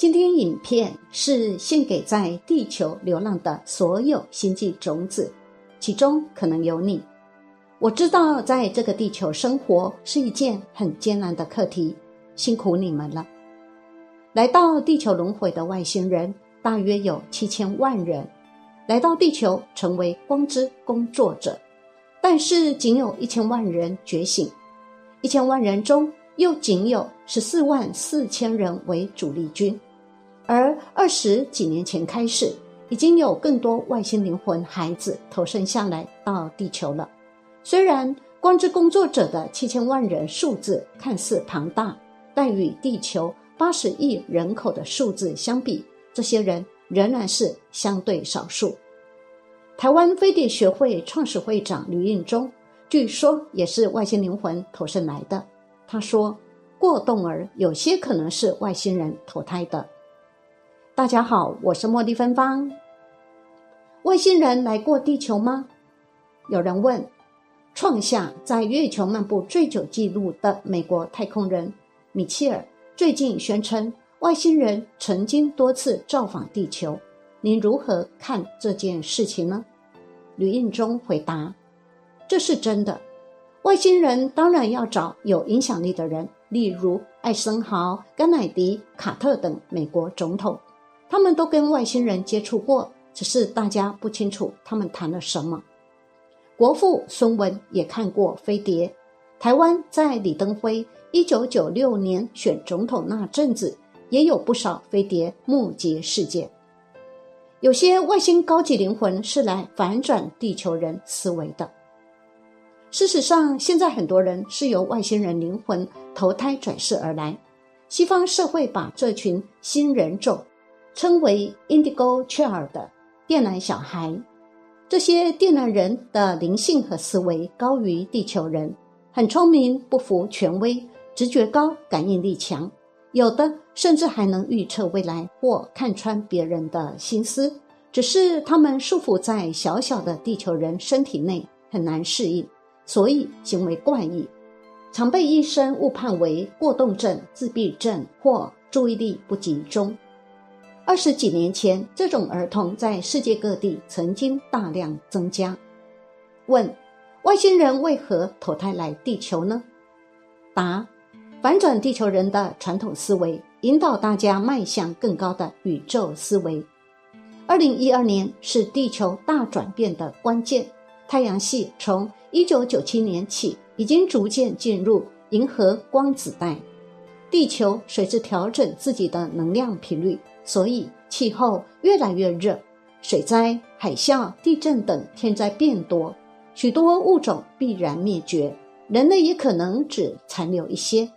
今天影片是献给在地球流浪的所有星际种子，其中可能有你。我知道在这个地球生活是一件很艰难的课题，辛苦你们了。来到地球轮回的外星人大约有七千万人，来到地球成为光之工作者，但是仅有一千万人觉醒，一千万人中又仅有十四万四千人为主力军。而二十几年前开始，已经有更多外星灵魂孩子投生下来到地球了。虽然光之工作者的七千万人数字看似庞大，但与地球八十亿人口的数字相比，这些人仍然是相对少数。台湾飞碟学会创始会长吕应忠，据说也是外星灵魂投生来的。他说：“过动儿有些可能是外星人投胎的。”大家好，我是茉莉芬芳。外星人来过地球吗？有人问。创下在月球漫步最久纪录的美国太空人米切尔最近宣称，外星人曾经多次造访地球。您如何看这件事情呢？吕应中回答：“这是真的。外星人当然要找有影响力的人，例如艾森豪、甘乃迪、卡特等美国总统。”他们都跟外星人接触过，只是大家不清楚他们谈了什么。国父孙文也看过飞碟。台湾在李登辉一九九六年选总统那阵子，也有不少飞碟目击事件。有些外星高级灵魂是来反转地球人思维的。事实上，现在很多人是由外星人灵魂投胎转世而来。西方社会把这群新人种。称为 Indigo Child 的电缆小孩，这些电缆人的灵性和思维高于地球人，很聪明，不服权威，直觉高，感应力强，有的甚至还能预测未来或看穿别人的心思。只是他们束缚在小小的地球人身体内，很难适应，所以行为怪异，常被医生误判为过动症、自闭症或注意力不集中。二十几年前，这种儿童在世界各地曾经大量增加。问：外星人为何投胎来地球呢？答：反转地球人的传统思维，引导大家迈向更高的宇宙思维。二零一二年是地球大转变的关键。太阳系从一九九七年起，已经逐渐进入银河光子带，地球随之调整自己的能量频率。所以，气候越来越热，水灾、海啸、地震等天灾变多，许多物种必然灭绝，人类也可能只残留一些。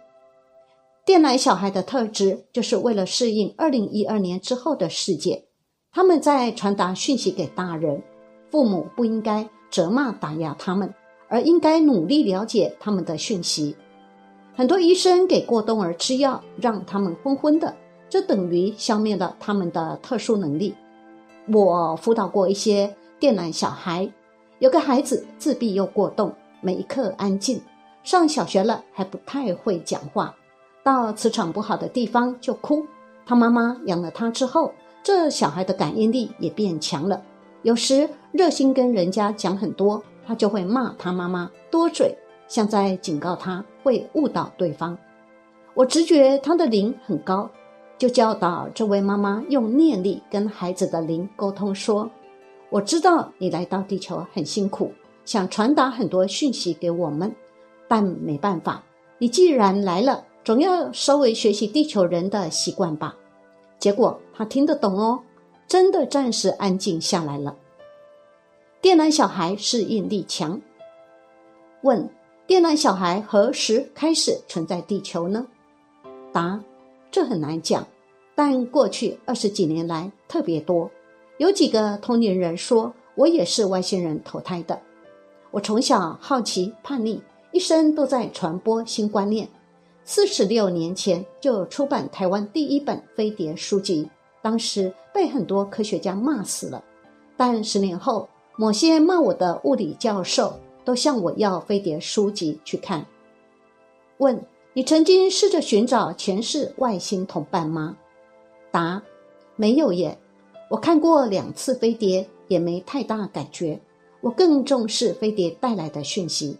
电缆小孩的特质，就是为了适应二零一二年之后的世界，他们在传达讯息给大人。父母不应该责骂打压他们，而应该努力了解他们的讯息。很多医生给过冬儿吃药，让他们昏昏的。这等于消灭了他们的特殊能力。我辅导过一些电缆小孩，有个孩子自闭又过动，每一刻安静，上小学了还不太会讲话，到磁场不好的地方就哭。他妈妈养了他之后，这小孩的感应力也变强了。有时热心跟人家讲很多，他就会骂他妈妈多嘴，像在警告他会误导对方。我直觉他的灵很高。就教导这位妈妈用念力跟孩子的灵沟通，说：“我知道你来到地球很辛苦，想传达很多讯息给我们，但没办法，你既然来了，总要稍微学习地球人的习惯吧。”结果他听得懂哦，真的暂时安静下来了。电缆小孩适应力强。问：电缆小孩何时开始存在地球呢？答。这很难讲，但过去二十几年来特别多。有几个同龄人说，我也是外星人投胎的。我从小好奇叛逆，一生都在传播新观念。四十六年前就出版台湾第一本飞碟书籍，当时被很多科学家骂死了。但十年后，某些骂我的物理教授都向我要飞碟书籍去看。问。你曾经试着寻找前世外星同伴吗？答：没有耶，我看过两次飞碟，也没太大感觉。我更重视飞碟带来的讯息。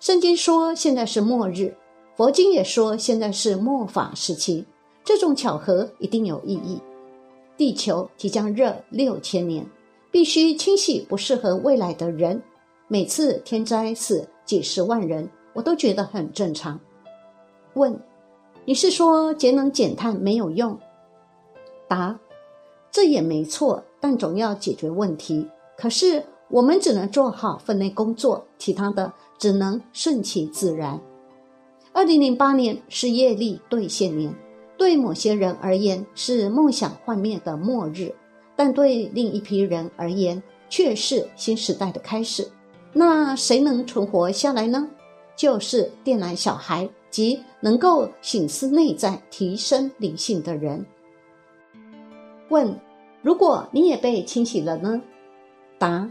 圣经说现在是末日，佛经也说现在是末法时期。这种巧合一定有意义。地球即将热六千年，必须清洗不适合未来的人。每次天灾死几十万人，我都觉得很正常。问：你是说节能减碳没有用？答：这也没错，但总要解决问题。可是我们只能做好分内工作，其他的只能顺其自然。二零零八年是业力兑现年，对某些人而言是梦想幻灭的末日，但对另一批人而言却是新时代的开始。那谁能存活下来呢？就是电缆小孩及能够醒思内在、提升灵性的人。问：如果你也被清洗了呢？答：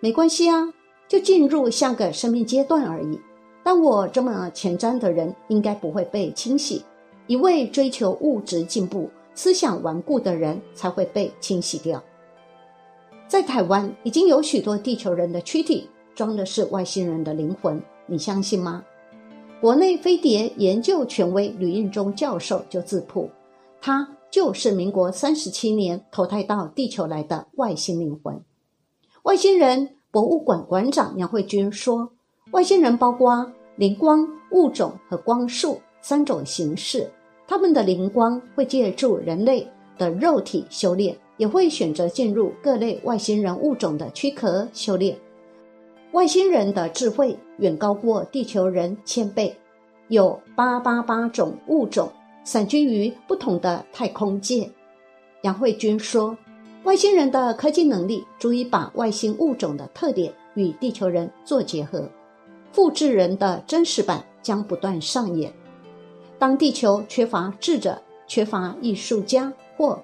没关系啊，就进入下个生命阶段而已。但我这么前瞻的人，应该不会被清洗。一味追求物质进步、思想顽固的人，才会被清洗掉。在台湾，已经有许多地球人的躯体。装的是外星人的灵魂，你相信吗？国内飞碟研究权威吕应中教授就自曝，他就是民国三十七年投胎到地球来的外星灵魂。外星人博物馆馆长杨慧君说，外星人包括灵光物种和光束三种形式，他们的灵光会借助人类的肉体修炼，也会选择进入各类外星人物种的躯壳修炼。外星人的智慧远高过地球人千倍，有八八八种物种散居于不同的太空界。杨慧君说，外星人的科技能力足以把外星物种的特点与地球人做结合，复制人的真实版将不断上演。当地球缺乏智者、缺乏艺术家或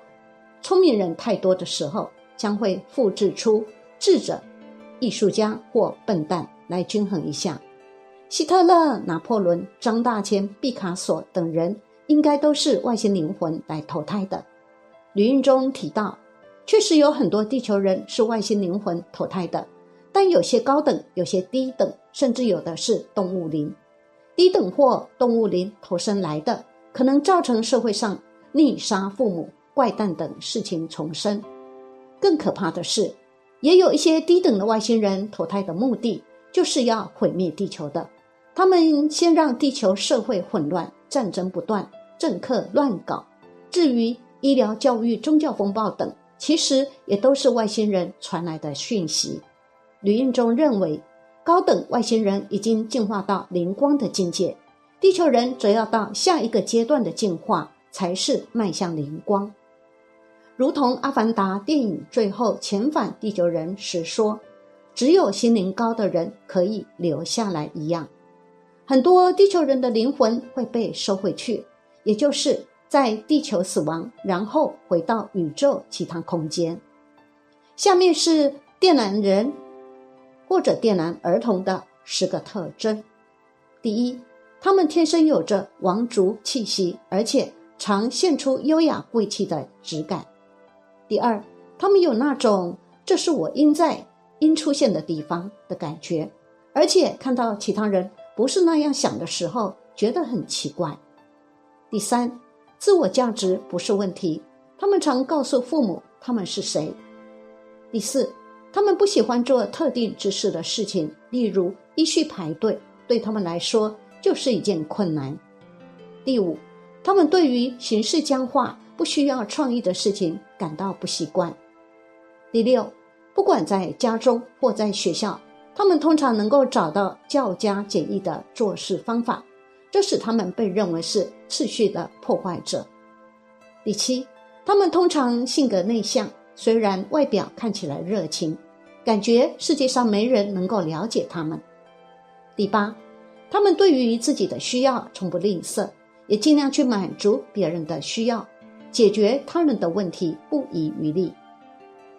聪明人太多的时候，将会复制出智者。艺术家或笨蛋来均衡一下。希特勒、拿破仑、张大千、毕卡索等人应该都是外星灵魂来投胎的。吕运中提到，确实有很多地球人是外星灵魂投胎的，但有些高等，有些低等，甚至有的是动物灵。低等或动物灵投生来的，可能造成社会上溺杀父母、怪诞等事情重生。更可怕的是。也有一些低等的外星人投胎的目的，就是要毁灭地球的。他们先让地球社会混乱，战争不断，政客乱搞。至于医疗、教育、宗教风暴等，其实也都是外星人传来的讯息。吕应中认为，高等外星人已经进化到灵光的境界，地球人则要到下一个阶段的进化，才是迈向灵光。如同《阿凡达》电影最后遣返地球人时说：“只有心灵高的人可以留下来一样。”很多地球人的灵魂会被收回去，也就是在地球死亡，然后回到宇宙其他空间。下面是电缆人或者电缆儿童的十个特征：第一，他们天生有着王族气息，而且常现出优雅贵气的质感。第二，他们有那种“这是我应在应出现的地方”的感觉，而且看到其他人不是那样想的时候，觉得很奇怪。第三，自我价值不是问题，他们常告诉父母他们是谁。第四，他们不喜欢做特定姿势的事情，例如依序排队，对他们来说就是一件困难。第五，他们对于形式僵化。不需要创意的事情感到不习惯。第六，不管在家中或在学校，他们通常能够找到较加简易的做事方法，这使他们被认为是秩序的破坏者。第七，他们通常性格内向，虽然外表看起来热情，感觉世界上没人能够了解他们。第八，他们对于自己的需要从不吝啬，也尽量去满足别人的需要。解决他人的问题不遗余力。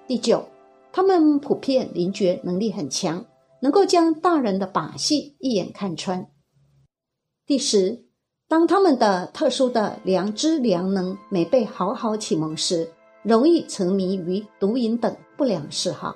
第九，他们普遍灵觉能力很强，能够将大人的把戏一眼看穿。第十，当他们的特殊的良知良能没被好好启蒙时，容易沉迷于毒瘾等不良嗜好。